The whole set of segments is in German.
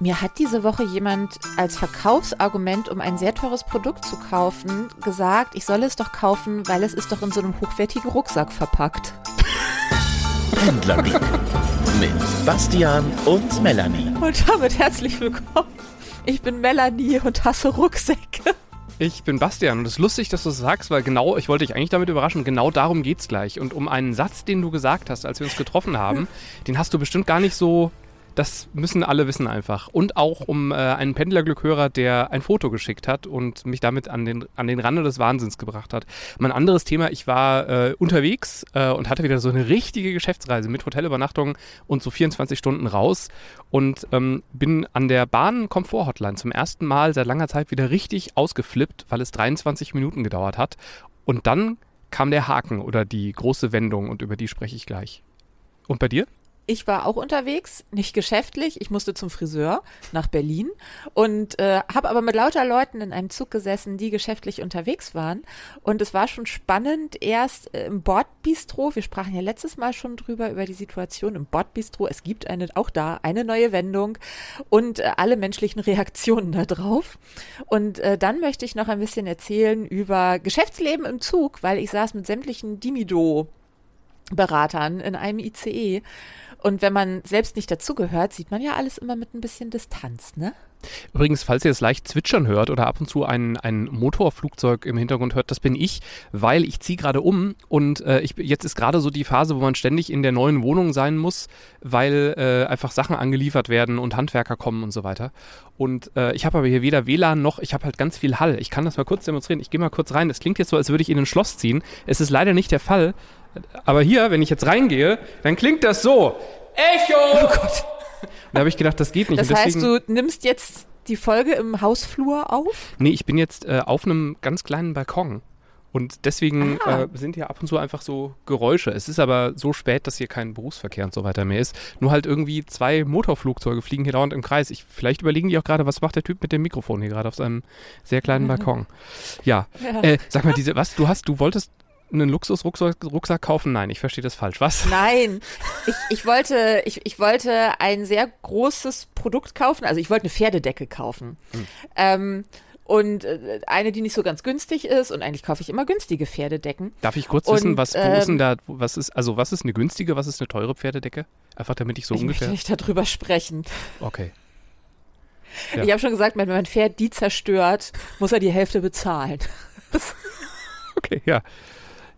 Mir hat diese Woche jemand als Verkaufsargument, um ein sehr teures Produkt zu kaufen, gesagt, ich solle es doch kaufen, weil es ist doch in so einem hochwertigen Rucksack verpackt. Händlerglück mit Bastian und Melanie. Und damit herzlich willkommen. Ich bin Melanie und hasse Rucksäcke. Ich bin Bastian und es ist lustig, dass du es sagst, weil genau, ich wollte dich eigentlich damit überraschen, genau darum geht's gleich. Und um einen Satz, den du gesagt hast, als wir uns getroffen haben, den hast du bestimmt gar nicht so das müssen alle wissen einfach. Und auch um äh, einen Pendlerglückhörer, der ein Foto geschickt hat und mich damit an den, an den Rande des Wahnsinns gebracht hat. Mein anderes Thema, ich war äh, unterwegs äh, und hatte wieder so eine richtige Geschäftsreise mit Hotelübernachtung und so 24 Stunden raus und ähm, bin an der Bahn-Komfort-Hotline zum ersten Mal seit langer Zeit wieder richtig ausgeflippt, weil es 23 Minuten gedauert hat. Und dann kam der Haken oder die große Wendung und über die spreche ich gleich. Und bei dir? Ich war auch unterwegs, nicht geschäftlich. Ich musste zum Friseur nach Berlin und äh, habe aber mit lauter Leuten in einem Zug gesessen, die geschäftlich unterwegs waren. Und es war schon spannend, erst äh, im Bordbistro, wir sprachen ja letztes Mal schon drüber, über die Situation im Bordbistro. Es gibt eine, auch da eine neue Wendung und äh, alle menschlichen Reaktionen darauf. Und äh, dann möchte ich noch ein bisschen erzählen über Geschäftsleben im Zug, weil ich saß mit sämtlichen Dimido Beratern in einem ICE und wenn man selbst nicht dazugehört, sieht man ja alles immer mit ein bisschen Distanz, ne? Übrigens, falls ihr es leicht zwitschern hört oder ab und zu ein, ein Motorflugzeug im Hintergrund hört, das bin ich, weil ich ziehe gerade um und äh, ich, jetzt ist gerade so die Phase, wo man ständig in der neuen Wohnung sein muss, weil äh, einfach Sachen angeliefert werden und Handwerker kommen und so weiter. Und äh, ich habe aber hier weder WLAN noch, ich habe halt ganz viel Hall. Ich kann das mal kurz demonstrieren. Ich gehe mal kurz rein. Es klingt jetzt so, als würde ich in ein Schloss ziehen. Es ist leider nicht der Fall. Aber hier, wenn ich jetzt reingehe, dann klingt das so. Echo! Oh Gott. Und da habe ich gedacht, das geht nicht. Das heißt, du nimmst jetzt die Folge im Hausflur auf? Nee, ich bin jetzt äh, auf einem ganz kleinen Balkon. Und deswegen äh, sind hier ab und zu einfach so Geräusche. Es ist aber so spät, dass hier kein Berufsverkehr und so weiter mehr ist. Nur halt irgendwie zwei Motorflugzeuge fliegen hier dauernd im Kreis. Ich, vielleicht überlegen die auch gerade, was macht der Typ mit dem Mikrofon hier gerade auf seinem sehr kleinen Balkon. Ja. ja. Äh, sag mal, diese, was, du hast, du wolltest einen Luxusrucksack kaufen? Nein, ich verstehe das falsch. Was? Nein, ich, ich, wollte, ich, ich wollte ein sehr großes Produkt kaufen. Also ich wollte eine Pferdedecke kaufen. Hm. Ähm, und äh, eine, die nicht so ganz günstig ist. Und eigentlich kaufe ich immer günstige Pferdedecken. Darf ich kurz und, wissen, was, wo ist denn ähm, da, was ist, also was ist eine günstige, was ist eine teure Pferdedecke? Einfach damit ich so ich ungefähr. Ich möchte nicht darüber sprechen. Okay. Ja. Ich habe schon gesagt, wenn mein Pferd die zerstört, muss er die Hälfte bezahlen. okay, ja.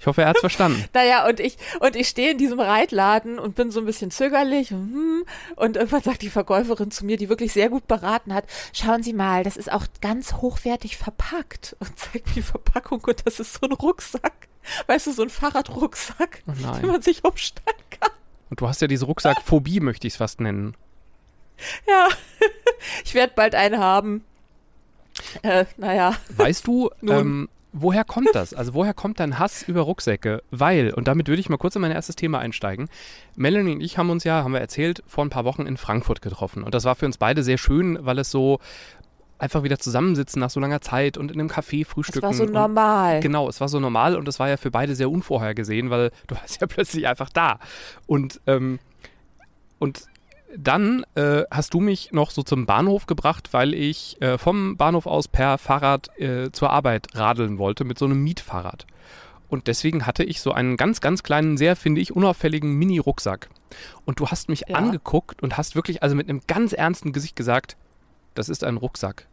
Ich hoffe, er hat es verstanden. naja, und ich, und ich stehe in diesem Reitladen und bin so ein bisschen zögerlich und, hm, und irgendwann sagt die Verkäuferin zu mir, die wirklich sehr gut beraten hat, schauen Sie mal, das ist auch ganz hochwertig verpackt und zeigt die Verpackung und das ist so ein Rucksack. Weißt du, so ein Fahrradrucksack, oh den man sich umstellen kann. Und du hast ja diese Rucksackphobie, möchte ich es fast nennen. Ja, ich werde bald einen haben. Äh, naja. Weißt du, ähm, woher kommt das? Also woher kommt dein Hass über Rucksäcke? Weil, und damit würde ich mal kurz in mein erstes Thema einsteigen. Melanie und ich haben uns ja, haben wir erzählt, vor ein paar Wochen in Frankfurt getroffen. Und das war für uns beide sehr schön, weil es so einfach wieder zusammensitzen nach so langer Zeit und in einem Café frühstücken. Es war so normal. Und, genau, es war so normal und es war ja für beide sehr unvorhergesehen, weil du warst ja plötzlich einfach da. Und, ähm, und dann äh, hast du mich noch so zum Bahnhof gebracht, weil ich äh, vom Bahnhof aus per Fahrrad äh, zur Arbeit radeln wollte mit so einem Mietfahrrad. Und deswegen hatte ich so einen ganz, ganz kleinen, sehr, finde ich, unauffälligen Mini-Rucksack. Und du hast mich ja. angeguckt und hast wirklich, also mit einem ganz ernsten Gesicht gesagt, das ist ein Rucksack.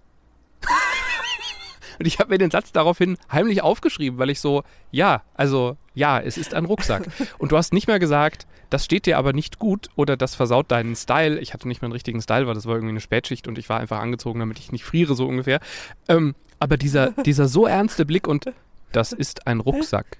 Und ich habe mir den Satz daraufhin heimlich aufgeschrieben, weil ich so, ja, also ja, es ist ein Rucksack. Und du hast nicht mehr gesagt, das steht dir aber nicht gut oder das versaut deinen Style. Ich hatte nicht mehr einen richtigen Style, weil das war irgendwie eine Spätschicht und ich war einfach angezogen, damit ich nicht friere, so ungefähr. Ähm, aber dieser, dieser so ernste Blick und das ist ein Rucksack.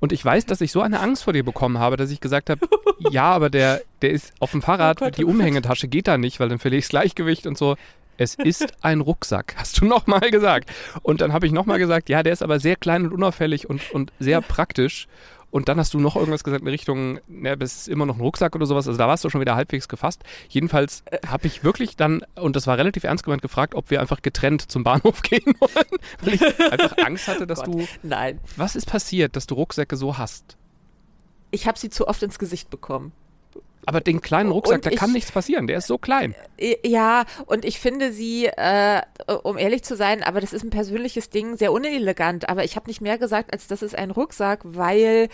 Und ich weiß, dass ich so eine Angst vor dir bekommen habe, dass ich gesagt habe, ja, aber der, der ist auf dem Fahrrad, oh Gott, die oh Umhängetasche geht da nicht, weil dann verliere ich das Gleichgewicht und so. Es ist ein Rucksack, hast du nochmal gesagt. Und dann habe ich nochmal gesagt, ja, der ist aber sehr klein und unauffällig und, und sehr praktisch. Und dann hast du noch irgendwas gesagt in Richtung, ne, das ist immer noch ein Rucksack oder sowas. Also da warst du schon wieder halbwegs gefasst. Jedenfalls habe ich wirklich dann, und das war relativ ernst gemeint, gefragt, ob wir einfach getrennt zum Bahnhof gehen wollen. Weil ich einfach Angst hatte, dass du. Nein. Was ist passiert, dass du Rucksäcke so hast? Ich habe sie zu oft ins Gesicht bekommen. Aber den kleinen Rucksack, Und da kann ich- nichts passieren. Der ist so klein. Ja, und ich finde sie, äh, um ehrlich zu sein, aber das ist ein persönliches Ding, sehr unelegant. Aber ich habe nicht mehr gesagt, als das ist ein Rucksack, weil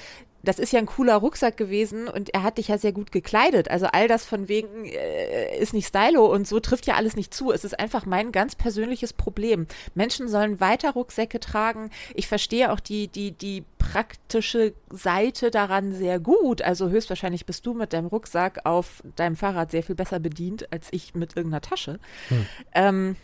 das ist ja ein cooler Rucksack gewesen und er hat dich ja sehr gut gekleidet. Also all das von wegen äh, ist nicht stylo und so trifft ja alles nicht zu. Es ist einfach mein ganz persönliches Problem. Menschen sollen weiter Rucksäcke tragen. Ich verstehe auch die, die, die praktische Seite daran sehr gut. Also höchstwahrscheinlich bist du mit deinem Rucksack auf deinem Fahrrad sehr viel besser bedient als ich mit irgendeiner Tasche. Ähm,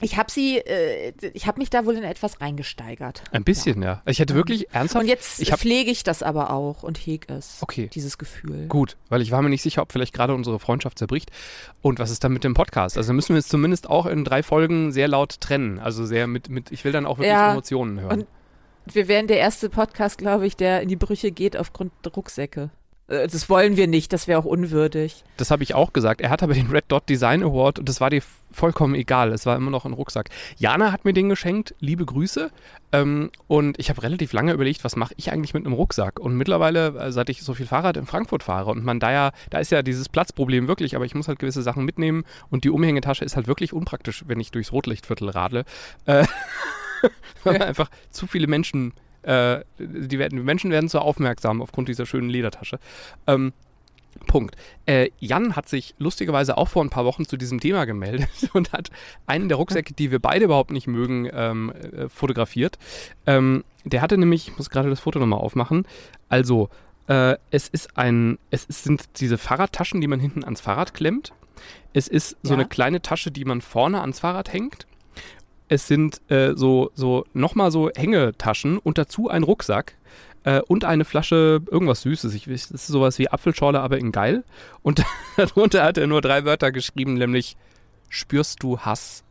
ich habe sie, äh, ich habe mich da wohl in etwas reingesteigert. Ein bisschen, ja. Ich hätte wirklich ernsthaft. Und jetzt ich pflege ich das aber auch und heg es. Okay. Dieses Gefühl. Gut, weil ich war mir nicht sicher, ob vielleicht gerade unsere Freundschaft zerbricht. Und was ist dann mit dem Podcast? Also müssen wir es zumindest auch in drei Folgen sehr laut trennen. Also sehr mit, mit ich will dann auch wirklich Ja, Emotionen hören. und- Wir wären der erste Podcast, glaube ich, der in die Brüche geht aufgrund der Rucksäcke. Äh, Das wollen wir nicht, das wäre auch unwürdig. Das habe ich auch gesagt. Er hat aber den Red Dot Design Award und das war dir vollkommen egal. Es war immer noch ein Rucksack. Jana hat mir den geschenkt. Liebe Grüße. Ähm, und ich habe relativ lange überlegt, was mache ich eigentlich mit einem Rucksack? Und mittlerweile, äh, seit ich so viel Fahrrad in Frankfurt fahre und man da ja, da ist ja dieses Platzproblem wirklich, aber ich muss halt gewisse Sachen mitnehmen und die Umhängetasche ist halt wirklich unpraktisch, wenn ich durchs Rotlichtviertel radle. Äh, weil einfach zu viele Menschen, äh, die, werden, die Menschen werden zu aufmerksam aufgrund dieser schönen Ledertasche. Ähm, Punkt. Äh, Jan hat sich lustigerweise auch vor ein paar Wochen zu diesem Thema gemeldet und hat einen der Rucksäcke, die wir beide überhaupt nicht mögen, ähm, äh, fotografiert. Ähm, der hatte nämlich, ich muss gerade das Foto nochmal aufmachen, also äh, es ist ein, es ist, sind diese Fahrradtaschen, die man hinten ans Fahrrad klemmt. Es ist so Ja. eine kleine Tasche, die man vorne ans Fahrrad hängt. Es sind äh, so, so nochmal so Hängetaschen und dazu ein Rucksack äh, und eine Flasche irgendwas Süßes. Ich, das ist sowas wie Apfelschorle, aber in geil. Und darunter hat er nur drei Wörter geschrieben, nämlich spürst du Hass?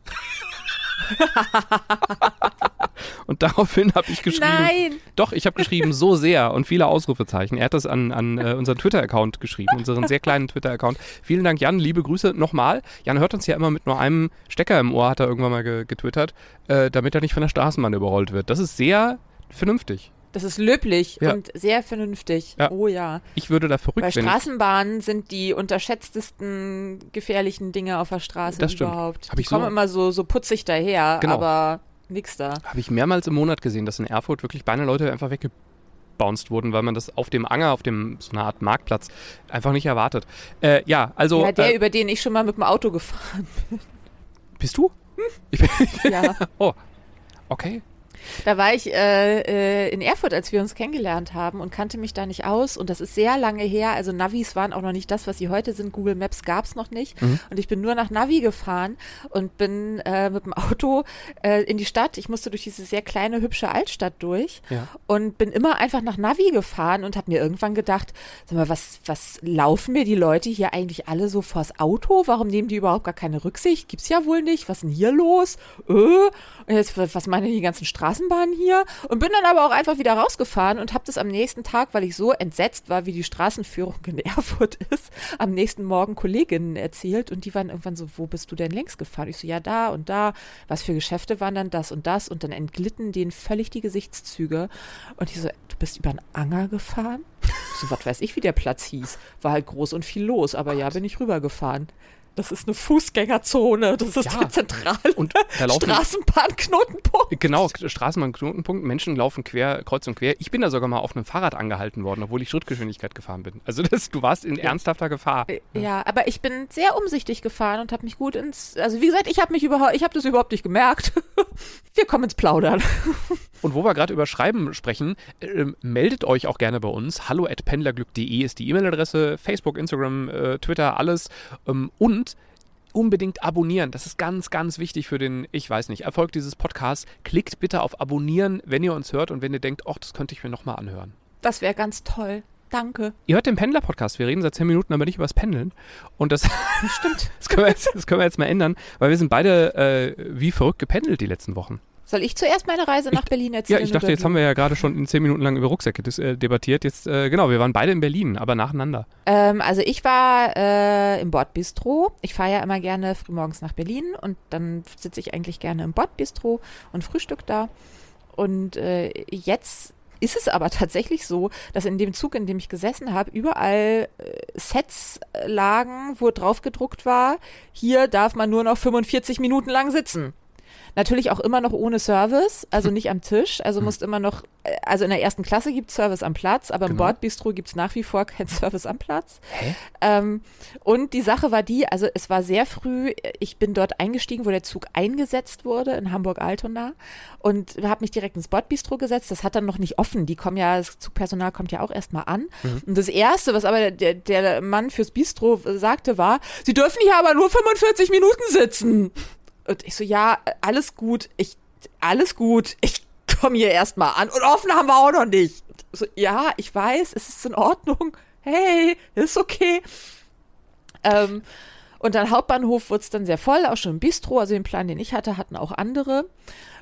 und daraufhin habe ich geschrieben, Nein! doch, ich habe geschrieben, so sehr und viele Ausrufezeichen. Er hat das an, an äh, unseren Twitter-Account geschrieben, unseren sehr kleinen Twitter-Account. Vielen Dank, Jan, liebe Grüße nochmal. Jan hört uns ja immer mit nur einem Stecker im Ohr, hat er irgendwann mal ge getwittert, äh, damit er nicht von der Straßenbahn überrollt wird. Das ist sehr vernünftig. Das ist löblich Ja. und sehr vernünftig. Ja. Oh ja. Ich würde da verrückt Weil Straßenbahnen sind die unterschätztesten gefährlichen Dinge auf der Straße Das stimmt. überhaupt. Hab die ich so- kommen immer so, so putzig daher, Genau. aber nix da. Habe ich mehrmals im Monat gesehen, dass in Erfurt wirklich beinahe Leute einfach weggebounced wurden, weil man das auf dem Anger, auf dem so einer Art Marktplatz einfach nicht erwartet. Äh, ja, also ja, der, äh, über den ich schon mal mit dem Auto gefahren bist du? Ich bin, bin. Ja. oh, okay. Da war ich äh, äh, in Erfurt, als wir uns kennengelernt haben und kannte mich da nicht aus. Und das ist sehr lange her. Also Navis waren auch noch nicht das, was sie heute sind. Google Maps gab es noch nicht. Mhm. Und ich bin nur nach Navi gefahren und bin äh, mit dem Auto äh, in die Stadt. Ich musste durch diese sehr kleine, hübsche Altstadt durch Ja. und bin immer einfach nach Navi gefahren und habe mir irgendwann gedacht, sag mal, was, was laufen mir die Leute hier eigentlich alle so vors Auto? Warum nehmen die überhaupt gar keine Rücksicht? Gibt's ja wohl nicht. Was ist denn hier los? Äh? Und jetzt, was meinen die ganzen Straßenbahnen hier? Und bin dann aber auch einfach wieder rausgefahren und habe das am nächsten Tag, weil ich so entsetzt war, wie die Straßenführung in Erfurt ist, am nächsten Morgen Kolleginnen erzählt und die waren irgendwann so, wo bist du denn längs gefahren? Ich so, ja, da und da. Was für Geschäfte waren dann das und das? Und dann entglitten denen völlig die Gesichtszüge. Und die so, du bist über einen Anger gefahren? Ich So, was weiß ich, wie der Platz hieß. War halt groß und viel los, aber ja, bin ich rübergefahren. Das ist eine Fußgängerzone, das ist Ja. der zentrale Und Straßenbahnknotenpunkt. Genau, Straßenbahnknotenpunkt, Menschen laufen quer, kreuz und quer. Ich bin da sogar mal auf einem Fahrrad angehalten worden, obwohl ich Schrittgeschwindigkeit gefahren bin. Also das, du warst in ernsthafter Gefahr. Ja, aber ich bin sehr umsichtig gefahren und habe mich gut ins, also wie gesagt, ich habe mich überhaupt, ich habe das überhaupt nicht gemerkt. Wir kommen ins Plaudern. Und wo wir gerade über Schreiben sprechen, ähm, meldet euch auch gerne bei uns. Hallo at pendlerglück.de ist die E-Mail-Adresse, Facebook, Instagram, äh, Twitter, alles. Ähm, und unbedingt abonnieren. Das ist ganz, ganz wichtig für den, ich weiß nicht, Erfolg dieses Podcasts. Klickt bitte auf Abonnieren, wenn ihr uns hört und wenn ihr denkt, ach, das könnte ich mir nochmal anhören. Das wäre ganz toll. Danke. Ihr hört den Pendler-Podcast. Wir reden seit 10 Minuten aber nicht über das Pendeln. Und das, Stimmt. das, können wir jetzt, das können wir jetzt mal ändern, weil wir sind beide äh, wie verrückt gependelt die letzten Wochen. Soll ich zuerst meine Reise nach Berlin Ja, erzählen? ich dachte, jetzt haben wir ja gerade schon in 10 Minuten lang über Rucksäcke dis äh, debattiert. Jetzt, äh, genau, wir waren beide in Berlin, aber nacheinander. Ähm, also ich war äh, im Bordbistro. Ich fahre ja immer gerne frühmorgens nach Berlin und dann sitze ich eigentlich gerne im Bordbistro und frühstück da. Und äh, jetzt ist es aber tatsächlich so, dass in dem Zug, in dem ich gesessen habe, überall äh, Sets lagen, wo drauf gedruckt war, hier darf man nur noch 45 Minuten lang sitzen. Natürlich auch immer noch ohne Service, also nicht am Tisch. Also musst immer noch, äh, also in der ersten Klasse gibt es Service am Platz, aber im Genau. Bordbistro gibt es nach wie vor kein Service am Platz. Ähm, und die Sache war die, also es war sehr früh, ich bin dort eingestiegen, wo der Zug eingesetzt wurde, in Hamburg-Altona und habe mich direkt ins Bordbistro gesetzt. Das hat dann noch nicht offen. Die kommen ja, das Zugpersonal kommt ja auch erstmal an. Und das Erste, was aber der, der Mann fürs Bistro sagte, war, Sie dürfen hier aber nur 45 Minuten sitzen. Und ich so, ja, alles gut, ich, alles gut, ich komme hier erstmal an. Und offen haben wir auch noch nicht. Und So, ja, ich weiß, es ist in Ordnung. Hey, ist okay. Ähm, und dann Hauptbahnhof wurde es dann sehr voll, auch schon im Bistro, also den Plan, den ich hatte, hatten auch andere.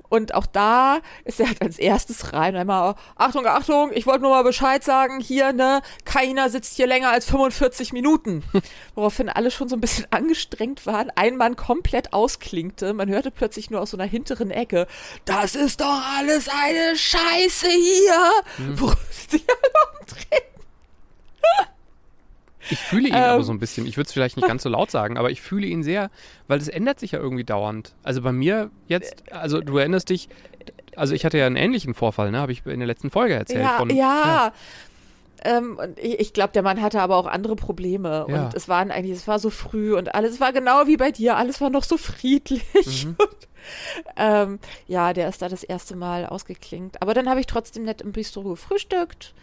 Und auch da ist er halt als erstes rein. Einmal, Achtung, Achtung, ich wollte nur mal Bescheid sagen, hier, ne, keiner sitzt hier länger als 45 Minuten. Woraufhin alle schon so ein bisschen angestrengt waren. Ein Mann komplett ausklingte. Man hörte plötzlich nur aus so einer hinteren Ecke, das ist doch alles eine Scheiße hier. Worauf sie alle umdrehen. Ich fühle ihn Ähm. aber so ein bisschen. Ich würde es vielleicht nicht ganz so laut sagen, aber ich fühle ihn sehr, weil das ändert sich ja irgendwie dauernd. Also bei mir jetzt, also du erinnerst dich, also ich hatte ja einen ähnlichen Vorfall, ne? Habe ich in der letzten Folge erzählt. Ja, von, ja. Ähm, und ich, ich glaube, der Mann hatte aber auch andere Probleme. Ja. Und es waren eigentlich, es war so früh und alles es war genau wie bei dir, alles war noch so friedlich. Mhm. Und, ähm, ja, der ist da das erste Mal ausgeklingt. Aber dann habe ich trotzdem nett im Bistro gefrühstückt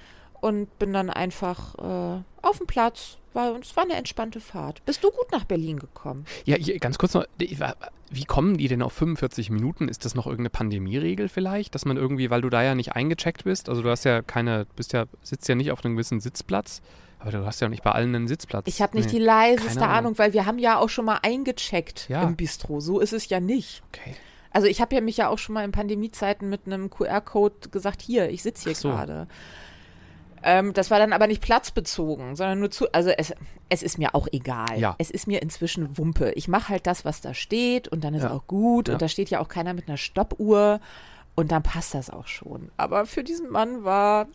und bin dann einfach äh, auf dem Platz, weil es war eine entspannte Fahrt. Bist du gut nach Berlin gekommen? Ja, ganz kurz noch, wie kommen die denn auf 45 Minuten? Ist das noch irgendeine Pandemieregel vielleicht, dass man irgendwie, weil du da ja nicht eingecheckt bist, also du hast ja keine, bist ja, sitzt ja nicht auf einem gewissen Sitzplatz, aber du hast ja nicht bei allen einen Sitzplatz. Ich habe nicht Nee. die leiseste Ahnung. Ahnung, weil wir haben ja auch schon mal eingecheckt Ja. im Bistro. So ist es ja nicht. Okay. Also ich habe ja mich ja auch schon mal in Pandemiezeiten mit einem QR-Code gesagt, hier, ich sitze hier so. gerade. Ähm, das war dann aber nicht platzbezogen, sondern nur zu, also es, es ist mir auch egal. Ja. Es ist mir inzwischen Wumpe. Ich mache halt das, was da steht und dann ist Ja. auch gut Ja. und da steht ja auch keiner mit einer Stoppuhr und dann passt das auch schon. Aber für diesen Mann war,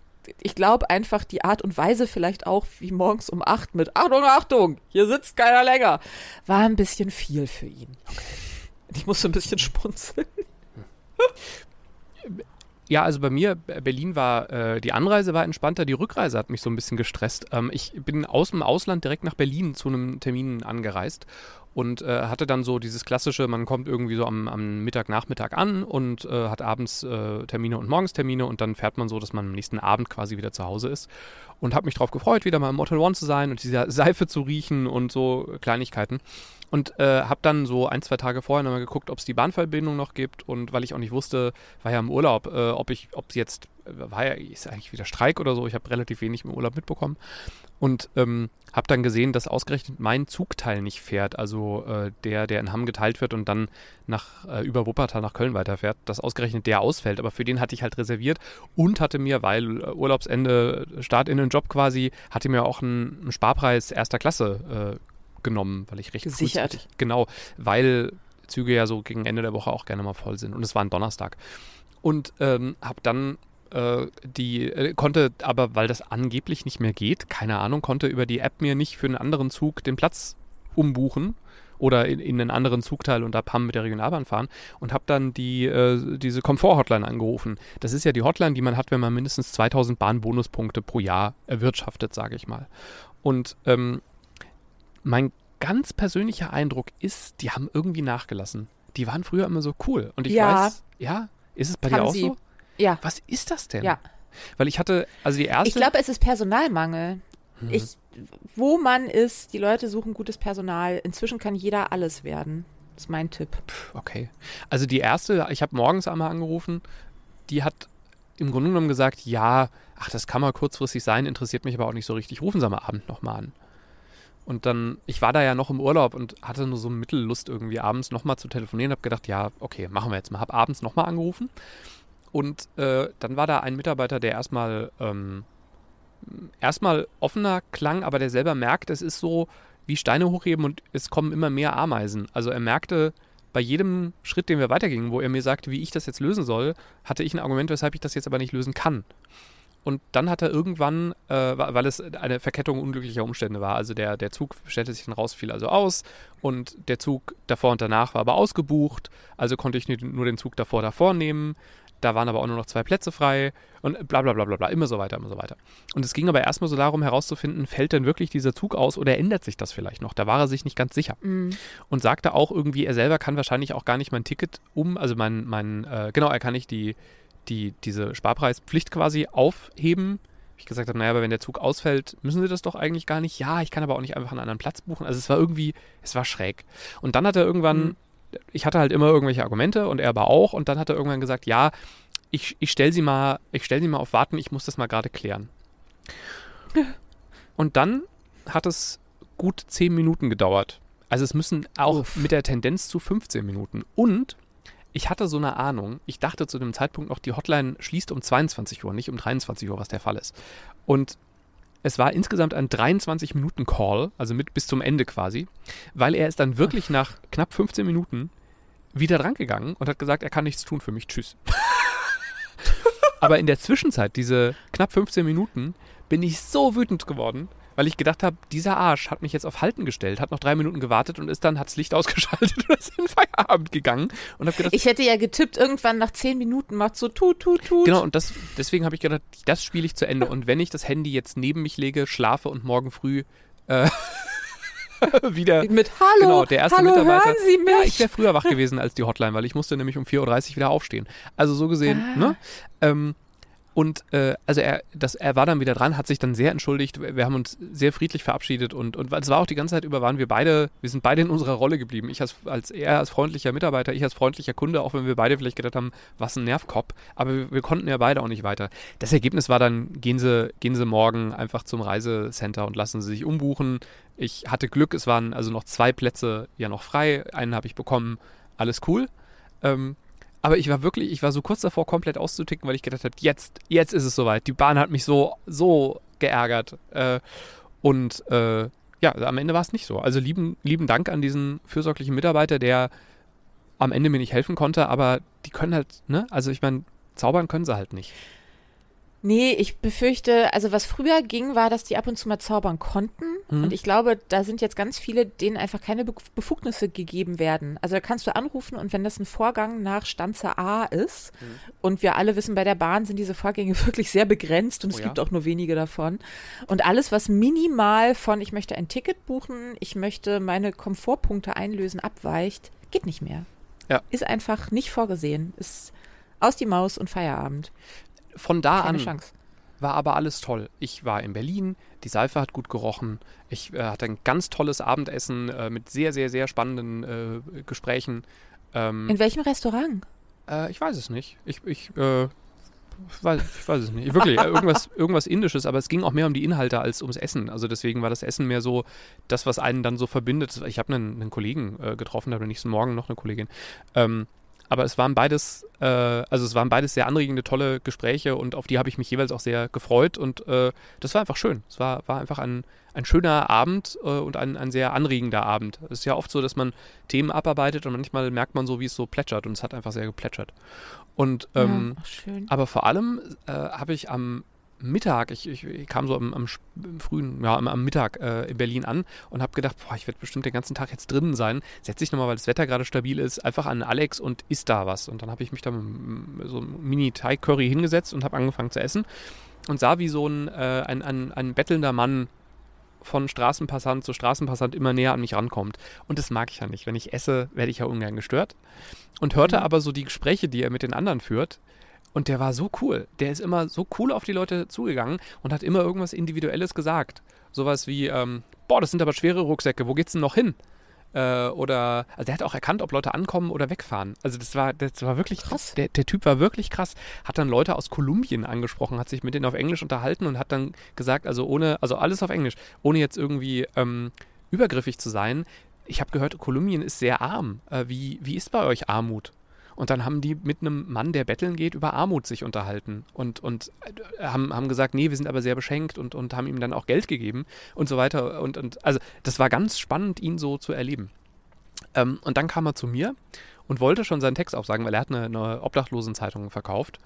ich glaube einfach die Art und Weise vielleicht auch wie morgens um acht mit Achtung, Achtung, hier sitzt keiner länger, war ein bisschen viel für ihn. Und Ich musste ein bisschen spunzeln. Ja, also bei mir, Berlin war, äh, die Anreise war entspannter, die Rückreise hat mich so ein bisschen gestresst. Ähm, ich bin aus dem Ausland direkt nach Berlin zu einem Termin angereist und äh, hatte dann so dieses klassische, man kommt irgendwie so am, am Mittag, Nachmittag an und äh, hat abends äh, Termine und morgens Termine und dann fährt man so, dass man am nächsten Abend quasi wieder zu Hause ist. Und habe mich drauf gefreut, wieder mal im Motel One zu sein und diese Seife zu riechen und so Kleinigkeiten. Und äh, habe dann so ein, zwei Tage vorher nochmal geguckt, ob es die Bahnverbindung noch gibt. Und weil ich auch nicht wusste, war ja im Urlaub, äh, ob ich, ob es jetzt, äh, war ja, ist eigentlich wieder Streik oder so. Ich habe relativ wenig im Urlaub mitbekommen. Und ähm, habe dann gesehen, dass ausgerechnet mein Zugteil nicht fährt. Also äh, der, der in Hamm geteilt wird und dann nach, äh, über Wuppertal nach Köln weiterfährt, dass ausgerechnet der ausfällt. Aber für den hatte ich halt reserviert und hatte mir, weil äh, Urlaubsende, Start in den Job quasi, hatte mir auch einen, einen Sparpreis erster Klasse äh, genommen, weil ich recht Gesichert. Genau, weil Züge ja so gegen Ende der Woche auch gerne mal voll sind. Und es war ein Donnerstag. Und ähm, habe dann äh, die, äh, konnte aber, weil das angeblich nicht mehr geht, keine Ahnung, konnte über die App mir nicht für einen anderen Zug den Platz umbuchen oder in, in einen anderen Zugteil und ab Hamm mit der Regionalbahn fahren und habe dann die, äh, diese Komfort-Hotline angerufen. Das ist ja die Hotline, die man hat, wenn man mindestens 2000 Bahnbonuspunkte pro Jahr erwirtschaftet, sage ich mal. Und ähm, mein ganz persönlicher Eindruck ist, die haben irgendwie nachgelassen. Die waren früher immer so cool. Und ich Ja. weiß, ja, ist es bei dir Haben auch sie. so? Ja. Was ist das denn? Ja. Weil ich hatte, also die erste. Ich glaube, es ist Personalmangel. Mhm. Ich, wo man ist, die Leute suchen gutes Personal. Inzwischen kann jeder alles werden. Das ist mein Tipp. Okay. Also die erste, ich habe morgens einmal angerufen, die hat im Grunde genommen gesagt, ja, ach, das kann mal kurzfristig sein, interessiert mich aber auch nicht so richtig. Rufen Sie am Abend nochmal an. Und dann, ich war da ja noch im Urlaub und hatte nur so Mittellust irgendwie abends nochmal zu telefonieren, habe gedacht, ja, okay, machen wir jetzt mal. Habe abends nochmal angerufen und äh, dann war da ein Mitarbeiter, der erstmal ähm, erstmal offener klang, aber der selber merkt, es ist so wie Steine hochheben und es kommen immer mehr Ameisen. Also er merkte, bei jedem Schritt, den wir weitergingen, wo er mir sagte, wie ich das jetzt lösen soll, hatte ich ein Argument, weshalb ich das jetzt aber nicht lösen kann. Und dann hat er irgendwann, äh, weil es eine Verkettung unglücklicher Umstände war, also der, der Zug stellte sich dann raus, fiel also aus und der Zug davor und danach war aber ausgebucht, also konnte ich nur den Zug davor davor nehmen. Da waren aber auch nur noch zwei Plätze frei und bla bla bla bla bla, immer so weiter, immer so weiter. Und es ging aber erstmal so darum herauszufinden, fällt denn wirklich dieser Zug aus oder ändert sich das vielleicht noch? Da war er sich nicht ganz sicher. Mhm. Und sagte auch irgendwie, er selber kann wahrscheinlich auch gar nicht mein Ticket um, also mein, mein äh, genau, er kann nicht die, die, diese Sparpreispflicht quasi aufheben. Ich gesagt habe, naja, aber wenn der Zug ausfällt, müssen sie das doch eigentlich gar nicht. Ja, ich kann aber auch nicht einfach einen anderen Platz buchen. Also es war irgendwie, es war schräg. Und dann hat er irgendwann, Mhm. ich hatte halt immer irgendwelche Argumente und er aber auch. Und dann hat er irgendwann gesagt, ja, ich, ich stelle sie mal, ich stelle sie mal auf Warten, ich muss das mal gerade klären. Und dann hat es gut 10 Minuten gedauert. Also es müssen auch Uff. mit der Tendenz zu 15 Minuten. Und ich hatte so eine Ahnung, ich dachte zu dem Zeitpunkt noch, die Hotline schließt um 22 Uhr, nicht um 23 Uhr, was der Fall ist. Und es war insgesamt ein 23-Minuten-Call, also mit bis zum Ende quasi, weil er ist dann wirklich nach knapp 15 Minuten wieder drangegangen und hat gesagt, er kann nichts tun für mich, tschüss. Aber in der Zwischenzeit, diese knapp 15 Minuten, bin ich so wütend geworden, weil ich gedacht habe, dieser Arsch hat mich jetzt auf Halten gestellt, hat noch drei Minuten gewartet und ist dann, hat's Licht ausgeschaltet und ist in den Feierabend gegangen und habe gedacht, Ich hätte ja getippt, irgendwann nach zehn Minuten macht so tut, tut, tut. Genau, und das, deswegen habe ich gedacht, das spiele ich zu Ende. Und wenn ich das Handy jetzt neben mich lege, schlafe und morgen früh äh, wieder. Mit Hallo, Genau, der erste Hallo, Mitarbeiter. hören Sie mich? Ja, ich wäre früher wach gewesen als die Hotline, weil ich musste nämlich um 4.30 Uhr wieder aufstehen. Also so gesehen, Ah. ne? Ähm, und äh, also er, das, er war dann wieder dran, hat sich dann sehr entschuldigt. Wir haben uns sehr friedlich verabschiedet und, und es war auch die ganze Zeit über, waren wir beide, wir sind beide in unserer Rolle geblieben. Ich als, als er als freundlicher Mitarbeiter, ich als freundlicher Kunde, auch wenn wir beide vielleicht gedacht haben, was ein Nervkopf. Aber wir, wir konnten ja beide auch nicht weiter. Das Ergebnis war dann, gehen Sie, gehen Sie morgen einfach zum Reisecenter und lassen Sie sich umbuchen. Ich hatte Glück, es waren also noch zwei Plätze ja noch frei. Einen habe ich bekommen, alles cool. Ähm, aber ich war wirklich, ich war so kurz davor, komplett auszuticken, weil ich gedacht habe, jetzt, jetzt ist es soweit. Die Bahn hat mich so, so geärgert. Äh, und äh, ja, am Ende war es nicht so. Also lieben, lieben Dank an diesen fürsorglichen Mitarbeiter, der am Ende mir nicht helfen konnte, aber die können halt, ne? Also ich meine, zaubern können sie halt nicht. Nee, ich befürchte, also was früher ging, war, dass die ab und zu mal zaubern konnten. Mhm. Und ich glaube, da sind jetzt ganz viele, denen einfach keine Be Befugnisse gegeben werden. Also da kannst du anrufen und wenn das ein Vorgang nach Stanze A ist, Mhm. und wir alle wissen, bei der Bahn sind diese Vorgänge wirklich sehr begrenzt und Oh es ja. gibt auch nur wenige davon. Und alles, was minimal von ich möchte ein Ticket buchen, ich möchte meine Komfortpunkte einlösen, abweicht, geht nicht mehr. Ja. Ist einfach nicht vorgesehen. Ist aus die Maus und Feierabend. Von da Keine an Chance. war aber alles toll. Ich war in Berlin, die Seife hat gut gerochen. Ich äh, hatte ein ganz tolles Abendessen äh, mit sehr, sehr, sehr spannenden äh, Gesprächen. Ähm, In welchem Restaurant? Äh, ich weiß es nicht. Ich, ich, äh, ich, weiß, ich weiß es nicht. Wirklich, äh, irgendwas, irgendwas Indisches, aber es ging auch mehr um die Inhalte als ums Essen. Also deswegen war das Essen mehr so das, was einen dann so verbindet. Ich habe einen, einen Kollegen äh, getroffen, bin nächsten Morgen noch eine Kollegin. Ähm, aber es waren beides, äh, also es waren beides sehr anregende, tolle Gespräche und auf die habe ich mich jeweils auch sehr gefreut und äh, das war einfach schön. Es war, war einfach ein, ein schöner Abend äh, und ein, ein sehr anregender Abend. Es ist ja oft so, dass man Themen abarbeitet und manchmal merkt man so, wie es so plätschert und es hat einfach sehr geplätschert. Und ähm, ja, aber vor allem äh, habe ich am Mittag, ich, ich, ich kam so am, am frühen, ja, am, am Mittag äh, in Berlin an und habe gedacht, boah, ich werde bestimmt den ganzen Tag jetzt drinnen sein. Setze ich nochmal, weil das Wetter gerade stabil ist, einfach an Alex und isst da was. Und dann habe ich mich da mit so einem Mini-Thai-Curry hingesetzt und habe angefangen zu essen und sah, wie so ein, äh, ein, ein, ein bettelnder Mann von Straßenpassant zu Straßenpassant immer näher an mich rankommt. Und das mag ich ja nicht. Wenn ich esse, werde ich ja ungern gestört. Und hörte Mhm. aber so die Gespräche, die er mit den anderen führt. Und der war so cool. Der ist immer so cool auf die Leute zugegangen und hat immer irgendwas Individuelles gesagt. Sowas wie, ähm, boah, das sind aber schwere Rucksäcke, wo geht's denn noch hin? Äh, oder, also der hat auch erkannt, ob Leute ankommen oder wegfahren. Also das war, das war wirklich Krass. Der, der Typ war wirklich krass. Hat dann Leute aus Kolumbien angesprochen, hat sich mit denen auf Englisch unterhalten und hat dann gesagt, also ohne, also alles auf Englisch, ohne jetzt irgendwie ähm, übergriffig zu sein. Ich habe gehört, Kolumbien ist sehr arm. Äh, wie, wie ist bei euch Armut? Und dann haben die mit einem Mann, der betteln geht, über Armut sich unterhalten und, und äh, haben, haben gesagt, nee, wir sind aber sehr beschenkt und, und haben ihm dann auch Geld gegeben und so weiter. Und, und also das war ganz spannend, ihn so zu erleben. Ähm, und dann kam er zu mir und wollte schon seinen Text aufsagen, weil er hat eine, eine Obdachlosenzeitung verkauft.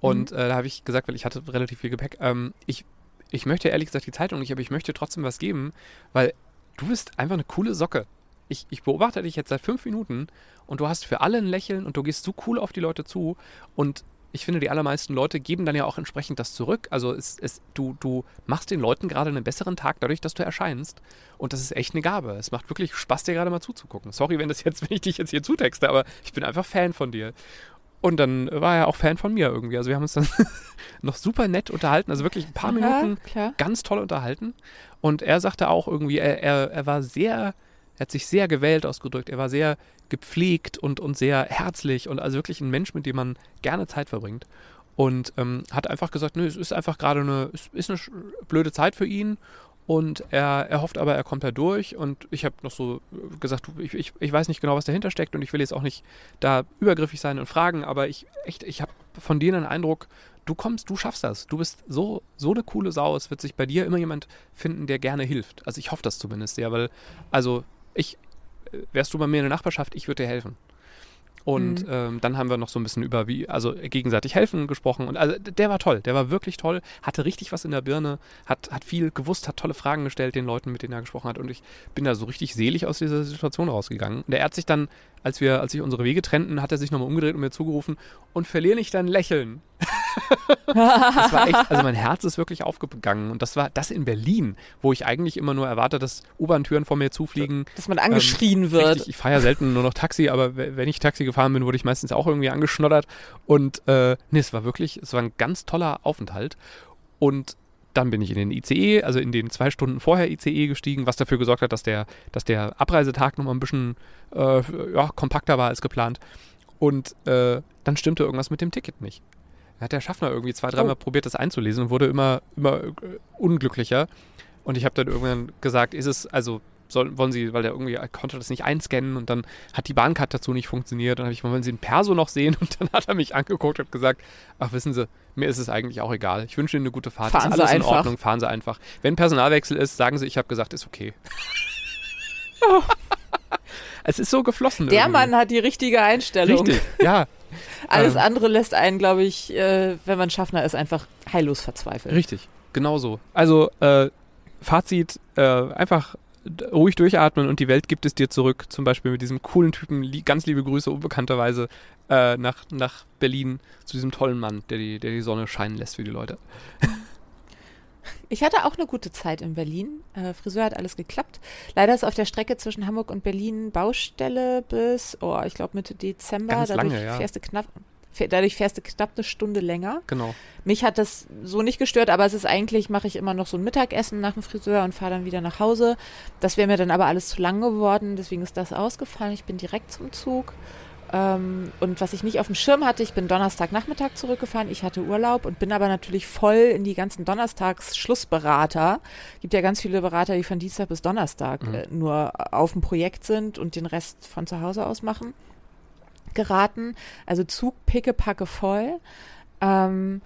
Und äh, da habe ich gesagt, weil ich hatte relativ viel Gepäck, ähm, ich, ich möchte ehrlich gesagt die Zeitung nicht, aber ich möchte trotzdem was geben, weil du bist einfach eine coole Socke. Ich, ich beobachte dich jetzt seit fünf Minuten und du hast für alle ein Lächeln und du gehst so cool auf die Leute zu und ich finde, die allermeisten Leute geben dann ja auch entsprechend das zurück. Also es, es, du, du machst den Leuten gerade einen besseren Tag dadurch, dass du erscheinst. Und das ist echt eine Gabe. Es macht wirklich Spaß, dir gerade mal zuzugucken. Sorry, wenn das jetzt, wenn ich dich jetzt hier zutexte, aber ich bin einfach Fan von dir. Und dann war er auch Fan von mir irgendwie. Also wir haben uns dann noch super nett unterhalten, also wirklich ein paar Minuten klar. ganz toll unterhalten. Und er sagte auch irgendwie, er, er, er war sehr, er hat sich sehr gewählt ausgedrückt, er war sehr gepflegt und, und sehr herzlich und also wirklich ein Mensch, mit dem man gerne Zeit verbringt. Und ähm, hat einfach gesagt, nö, es ist einfach gerade eine, es ist eine blöde Zeit für ihn. Und er, er hofft aber, er kommt da durch. Und ich habe noch so gesagt, du, ich, ich, ich weiß nicht genau, was dahinter steckt und ich will jetzt auch nicht da übergriffig sein und fragen, aber ich echt, ich habe von dir den Eindruck, du kommst, du schaffst das. Du bist so, so eine coole Sau. Es wird sich bei dir immer jemand finden, der gerne hilft. Also ich hoffe das zumindest sehr, weil, also ich, äh, wärst du bei mir in der Nachbarschaft, ich würde dir helfen. Und Mhm. ähm, dann haben wir noch so ein bisschen über wie, also gegenseitig helfen gesprochen. Und also der war toll, der war wirklich toll, hatte richtig was in der Birne, hat, hat viel gewusst, hat tolle Fragen gestellt den Leuten, mit denen er gesprochen hat. Und ich bin da so richtig selig aus dieser Situation rausgegangen. Und er hat sich dann, als wir, als sich unsere Wege trennten, hat er sich nochmal umgedreht und mir zugerufen und verlier nicht dein Lächeln. Das war echt, also mein Herz ist wirklich aufgegangen. Und das war das in Berlin, wo ich eigentlich immer nur erwarte, dass U-Bahn-Türen vor mir zufliegen. Dass man angeschrien wird. Ähm, Richtig, ich fahre ja selten nur noch Taxi, aber wenn ich Taxi gefahren bin, wurde ich meistens auch irgendwie angeschnoddert. Und äh, nee, es war wirklich, es war ein ganz toller Aufenthalt. Und dann bin ich in den ICE, also in den zwei Stunden vorher ICE gestiegen, was dafür gesorgt hat, dass der, dass der Abreisetag nochmal ein bisschen äh, ja, kompakter war als geplant. Und äh, dann stimmte irgendwas mit dem Ticket nicht. Hat der Schaffner irgendwie zwei, dreimal Oh. probiert, das einzulesen und wurde immer, immer äh, unglücklicher. Und ich habe dann irgendwann gesagt, ist es, also soll, wollen Sie, weil der irgendwie er konnte das nicht einscannen und dann hat die Bahncard dazu nicht funktioniert. Dann habe ich mal, wollen Sie einen Perso noch sehen? Und dann hat er mich angeguckt und gesagt, ach wissen Sie, mir ist es eigentlich auch egal. Ich wünsche Ihnen eine gute Fahrt. Fahren ist Sie alles in einfach. Ordnung, fahren Sie einfach. Wenn Personalwechsel ist, sagen Sie, ich habe gesagt, ist okay. es ist so geflossen. Der irgendwie. Mann hat die richtige Einstellung. Richtig, ja. Alles Ähm. andere lässt einen, glaube ich, äh, wenn man Schaffner ist, einfach heillos verzweifeln. Richtig, genau so. Also äh, Fazit, äh, einfach ruhig durchatmen und die Welt gibt es dir zurück. Zum Beispiel mit diesem coolen Typen, ganz liebe Grüße unbekannterweise äh, nach, nach Berlin zu diesem tollen Mann, der die, der die Sonne scheinen lässt für die Leute. Ich hatte auch eine gute Zeit in Berlin. Äh, Friseur hat alles geklappt. Leider ist auf der Strecke zwischen Hamburg und Berlin Baustelle bis, oh, ich glaube Mitte Dezember. Ganz dadurch lange, ja. fährst du knapp, dadurch fährst du knapp eine Stunde länger. Genau. Mich hat das so nicht gestört, aber es ist eigentlich, mache ich immer noch so ein Mittagessen nach dem Friseur und fahre dann wieder nach Hause. Das wäre mir dann aber alles zu lang geworden, deswegen ist das ausgefallen. Ich bin direkt zum Zug. Ähm, und was ich nicht auf dem Schirm hatte, ich bin Donnerstagnachmittag zurückgefahren, ich hatte Urlaub und bin aber natürlich voll in die ganzen Donnerstags-Schlussberater. Gibt ja ganz viele Berater, die von Dienstag bis Donnerstag Mhm. äh, nur auf dem Projekt sind und den Rest von zu Hause aus machen. Geraten. Also Zug pickepacke voll. Ähm,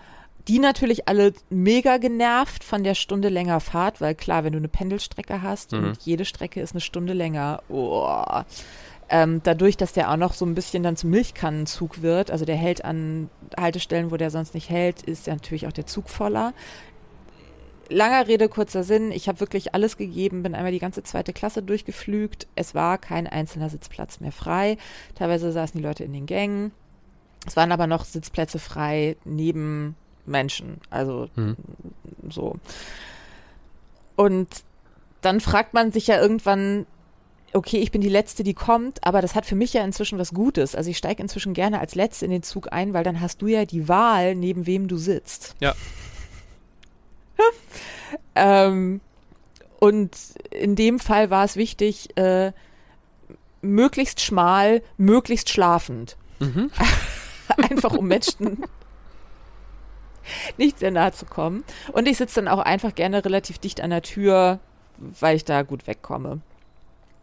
die natürlich alle mega genervt von der Stunde länger Fahrt, weil klar, wenn du eine Pendelstrecke hast Mhm. und jede Strecke ist eine Stunde länger, oh. Ähm, dadurch, dass der auch noch so ein bisschen dann zum Milchkannenzug wird, also der hält an Haltestellen, wo der sonst nicht hält, ist ja natürlich auch der Zug voller. Langer Rede, kurzer Sinn. Ich habe wirklich alles gegeben, bin einmal die ganze zweite Klasse durchgeflügt. Es war kein einzelner Sitzplatz mehr frei. Teilweise saßen die Leute in den Gängen. Es waren aber noch Sitzplätze frei neben Menschen. Also Mhm. so. Und dann fragt man sich ja irgendwann, okay, ich bin die Letzte, die kommt, aber das hat für mich ja inzwischen was Gutes. Also ich steige inzwischen gerne als Letzte in den Zug ein, weil dann hast du ja die Wahl, neben wem du sitzt. Ja. ähm, und in dem Fall war es wichtig, äh, möglichst schmal, möglichst schlafend. Mhm. einfach um Menschen nicht sehr nahe zu kommen. Und ich sitze dann auch einfach gerne relativ dicht an der Tür, weil ich da gut wegkomme.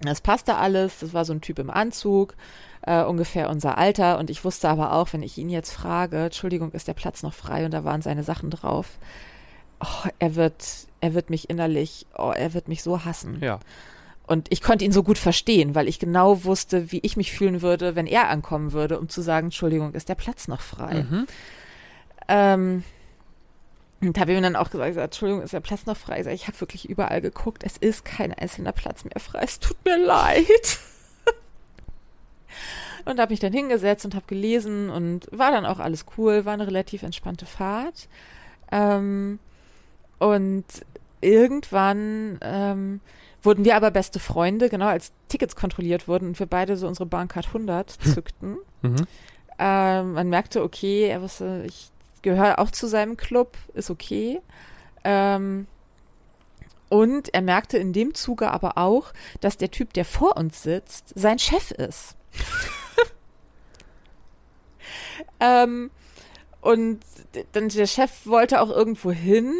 Das passte alles. Das war so ein Typ im Anzug, äh, ungefähr unser Alter. Und ich wusste aber auch, wenn ich ihn jetzt frage, Entschuldigung, ist der Platz noch frei? Und da waren seine Sachen drauf. Oh, er wird, er wird mich innerlich, oh, er wird mich so hassen. Ja. Und ich konnte ihn so gut verstehen, weil ich genau wusste, wie ich mich fühlen würde, wenn er ankommen würde, um zu sagen, Entschuldigung, ist der Platz noch frei? Mhm. Ähm, und habe ihm dann auch gesagt, Entschuldigung, ist der Platz noch frei? Ich, ich habe wirklich überall geguckt, es ist kein einzelner Platz mehr frei, es tut mir leid. und habe mich dann hingesetzt und habe gelesen und war dann auch alles cool, war eine relativ entspannte Fahrt. Ähm, und irgendwann ähm, wurden wir aber beste Freunde, genau als Tickets kontrolliert wurden und wir beide so unsere Bahncard 100 zückten. Mhm. Ähm, man merkte, okay, er wusste, ich gehöre auch zu seinem Club, ist okay. Ähm, und er merkte in dem Zuge aber auch, dass der Typ, der vor uns sitzt, sein Chef ist. ähm, und dann der Chef wollte auch irgendwo hin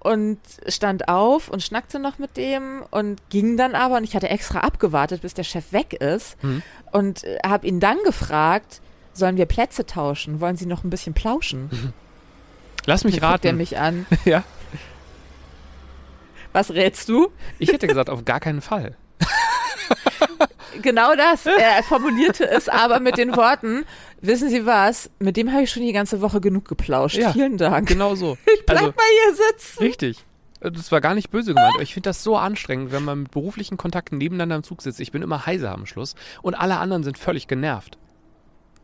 und stand auf und schnackte noch mit dem und ging dann aber und ich hatte extra abgewartet, bis der Chef weg ist Mhm. und äh, habe ihn dann gefragt, sollen wir Plätze tauschen? Wollen Sie noch ein bisschen plauschen? Lass mich Dann guckt er raten. mich an. ja. Was rätst du? Ich hätte gesagt, auf gar keinen Fall. Genau das. Er formulierte es aber mit den Worten, wissen Sie was, mit dem habe ich schon die ganze Woche genug geplauscht. Ja. Vielen Dank. Genau so. Ich bleib Also, mal hier sitzen. richtig. Das war gar nicht böse gemeint. aber Ich finde das so anstrengend, wenn man mit beruflichen Kontakten nebeneinander im Zug sitzt. Ich bin immer heiser am Schluss und alle anderen sind völlig genervt.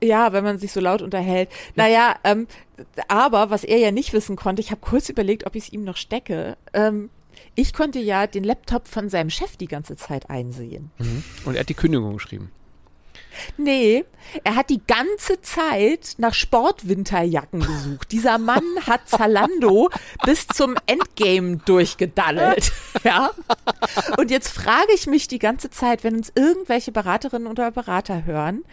Ja, wenn man sich so laut unterhält. Naja, ähm, aber was er ja nicht wissen konnte, ich habe kurz überlegt, ob ich es ihm noch stecke. Ähm, ich konnte ja den Laptop von seinem Chef die ganze Zeit einsehen. Und er hat die Kündigung geschrieben. Nee, er hat die ganze Zeit nach Sportwinterjacken gesucht. Dieser Mann hat Zalando bis zum Endgame durchgedaddelt. Ja. Und jetzt frage ich mich die ganze Zeit, wenn uns irgendwelche Beraterinnen oder Berater hören,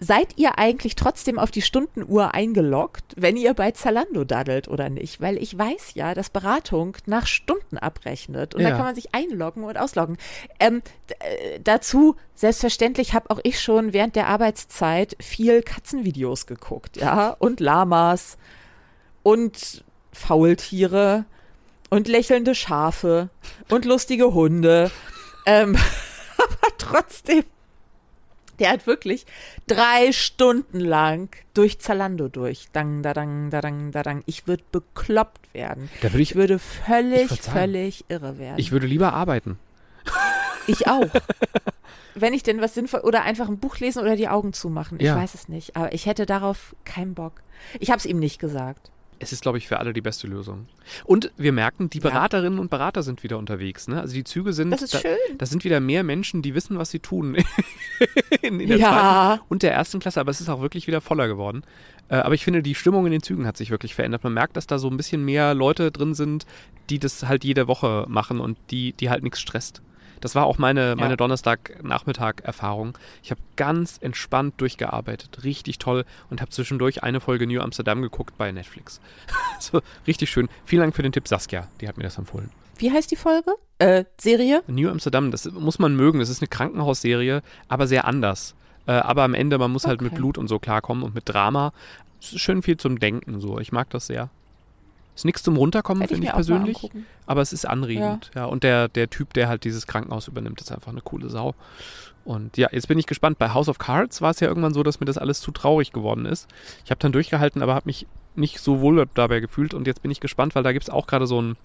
seid ihr eigentlich trotzdem auf die Stundenuhr eingeloggt, wenn ihr bei Zalando daddelt oder nicht? Weil ich weiß ja, dass Beratung nach Stunden abrechnet und Ja. da kann man sich einloggen und ausloggen. Ähm, äh, dazu, selbstverständlich habe auch ich schon während der Arbeitszeit viel Katzenvideos geguckt, ja, und Lamas und Faultiere und lächelnde Schafe und lustige Hunde. Ähm, aber trotzdem, der hat wirklich drei Stunden lang durch Zalando durch. Dang, da, dang, da, dang, da, dang. Ich würde bekloppt werden. Da würde ich, Ich würde völlig, Ich würd sagen, völlig irre werden. ich würde lieber arbeiten. Ich auch. Wenn ich denn was sinnvoll oder einfach ein Buch lesen oder die Augen zumachen. Ich Ja. weiß es nicht. Aber ich hätte darauf keinen Bock. Ich habe es ihm nicht gesagt. Es ist, glaube ich, für alle die beste Lösung. Und wir merken, die Ja. Beraterinnen und Berater sind wieder unterwegs. Ne? Also die Züge sind, Das ist da, schön. da sind wieder mehr Menschen, die wissen, was sie tun. in, in der Ja. zweiten und der ersten Klasse, aber es ist auch wirklich wieder voller geworden. Äh, aber ich finde, die Stimmung in den Zügen hat sich wirklich verändert. Man merkt, dass da so ein bisschen mehr Leute drin sind, die das halt jede Woche machen und die, die halt nichts stresst. Das war auch meine, meine Donnerstag-Nachmittag-Erfahrung. Ich habe ganz entspannt durchgearbeitet. Richtig toll und habe zwischendurch eine Folge New Amsterdam geguckt bei Netflix. so, richtig schön. Vielen Dank für den Tipp, Saskia. Die hat mir das empfohlen. Wie heißt die Folge? Äh, Serie? New Amsterdam, das muss man mögen. Das ist eine Krankenhausserie, aber sehr anders. Äh, aber am Ende, man muss halt mit Okay. Blut und so klarkommen und mit Drama. Es ist schön viel zum Denken so. Ich mag das sehr. Ist nichts zum Runterkommen, ich finde ich mal persönlich. Aber es ist anregend. Ja. Und der, der Typ, der halt dieses Krankenhaus übernimmt, ist einfach eine coole Sau. Und ja, jetzt bin ich gespannt. Bei House of Cards war es ja irgendwann so, dass mir das alles zu traurig geworden ist. Ich habe dann durchgehalten, aber habe mich nicht so wohl dabei gefühlt. Und jetzt bin ich gespannt, weil da gibt es auch gerade so ein,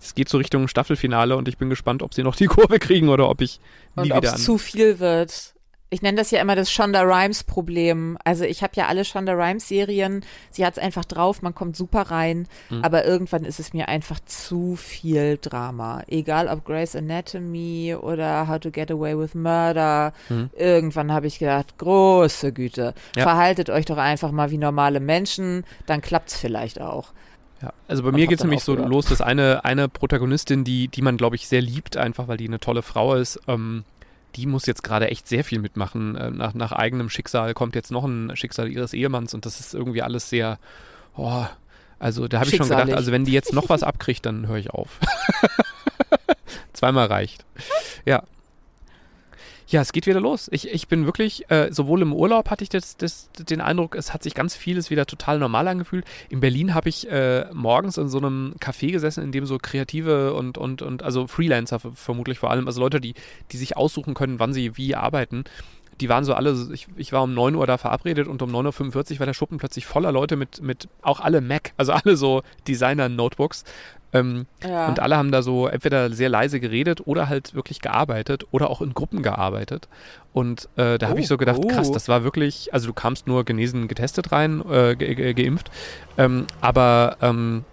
es geht so Richtung Staffelfinale und ich bin gespannt, ob sie noch die Kurve kriegen oder ob ich nie Und ob wieder es an. zu viel wird. Ich nenne das ja immer das Shonda Rhimes Problem. Also ich habe ja alle Shonda Rhimes Serien. Sie hat es einfach drauf, man kommt super rein. Mhm. Aber irgendwann ist es mir einfach zu viel Drama. Egal ob Grey's Anatomy oder How to Get Away with Murder. Mhm. Irgendwann habe ich gedacht, große Güte. Ja. Verhaltet euch doch einfach mal wie normale Menschen. Dann klappt's vielleicht auch. Ja, also bei Und mir geht es nämlich so los, dass eine, eine Protagonistin, die, die man, glaube ich, sehr liebt, einfach weil die eine tolle Frau ist, ähm, die muss jetzt gerade echt sehr viel mitmachen. Äh, nach, nach eigenem Schicksal kommt jetzt noch ein Schicksal ihres Ehemanns und das ist irgendwie alles sehr, oh, also da habe ich schon gedacht, also wenn die jetzt noch was abkriegt, dann höre ich auf. Zweimal reicht. Ja. Ja, es geht wieder los. Ich, ich bin wirklich, äh, sowohl im Urlaub hatte ich das, das, den Eindruck, es hat sich ganz vieles wieder total normal angefühlt. In Berlin habe ich äh, morgens in so einem Café gesessen, in dem so Kreative und, und, und also Freelancer vermutlich vor allem, also Leute, die, die sich aussuchen können, wann sie wie arbeiten, die waren so alle, ich, ich war um 9 Uhr da verabredet und um 9.45 Uhr war der Schuppen plötzlich voller Leute mit, mit auch alle Mac, also alle so Designer-Notebooks. Ähm, ja. Und alle haben da so entweder sehr leise geredet oder halt wirklich gearbeitet oder auch in Gruppen gearbeitet. Und äh, da oh, habe ich so gedacht, oh. krass, das war wirklich, also du kamst nur genesen, getestet rein, äh, ge ge geimpft. Ähm, aber ähm,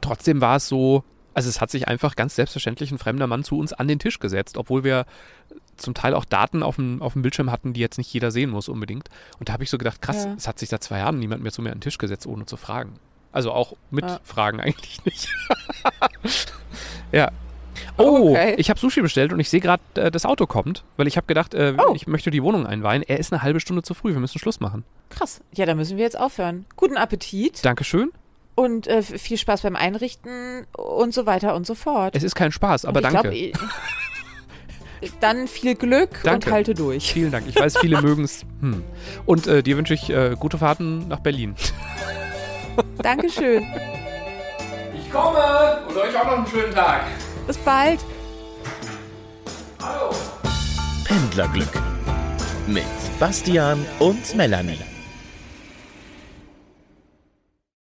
trotzdem war es so, also es hat sich einfach ganz selbstverständlich ein fremder Mann zu uns an den Tisch gesetzt, obwohl wir zum Teil auch Daten auf dem, auf dem Bildschirm hatten, die jetzt nicht jeder sehen muss unbedingt. Und da habe ich so gedacht, krass, ja. es hat sich seit zwei Jahren niemand mehr zu mir an den Tisch gesetzt, ohne zu fragen. Also auch mit ja. Fragen eigentlich nicht. ja. Oh, okay. ich habe Sushi bestellt und ich sehe gerade, äh, das Auto kommt, weil ich habe gedacht, äh, oh. ich möchte die Wohnung einweihen. Er ist eine halbe Stunde zu früh, wir müssen Schluss machen. Krass. Ja, dann müssen wir jetzt aufhören. Guten Appetit. Dankeschön. Und äh, viel Spaß beim Einrichten und so weiter und so fort. Es ist kein Spaß, aber danke. Glaub, dann viel Glück Danke. und halte durch. Vielen Dank. Ich weiß, viele mögen es. Hm. Und äh, dir wünsche ich äh, gute Fahrten nach Berlin. Dankeschön. Ich komme und euch auch noch einen schönen Tag. Bis bald. Hallo. Pendlerglück mit Bastian und Melanie.